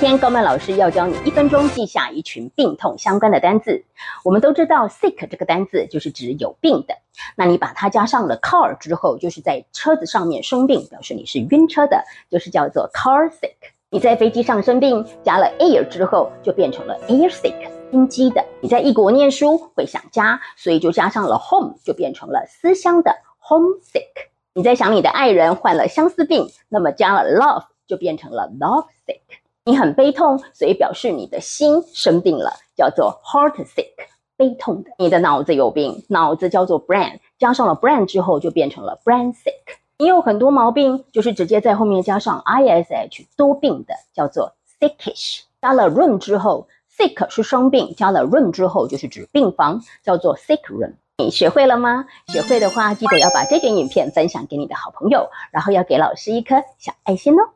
今天高曼老师要教你一分钟记下一群病痛相关的单字。我们都知道 sick 这个单字就是指有病的，那你把它加上了 car 之后，就是在车子上面生病，表示你是晕车的，就是叫做 car sick。你在飞机上生病，加了 air 之后，就变成了 air sick，晕机的。你在异国念书会想家，所以就加上了 home，就变成了思乡的 home sick。你在想你的爱人患了相思病，那么加了 love 就变成了 love sick。你很悲痛，所以表示你的心生病了，叫做 heart sick，悲痛的。你的脑子有病，脑子叫做 brain，加上了 brain 之后就变成了 brain sick。你有很多毛病，就是直接在后面加上 ish，多病的，叫做 sickish。加了 room 之后，sick 是生病，加了 room 之后就是指病房，叫做 sick room。你学会了吗？学会的话，记得要把这卷影片分享给你的好朋友，然后要给老师一颗小爱心哦。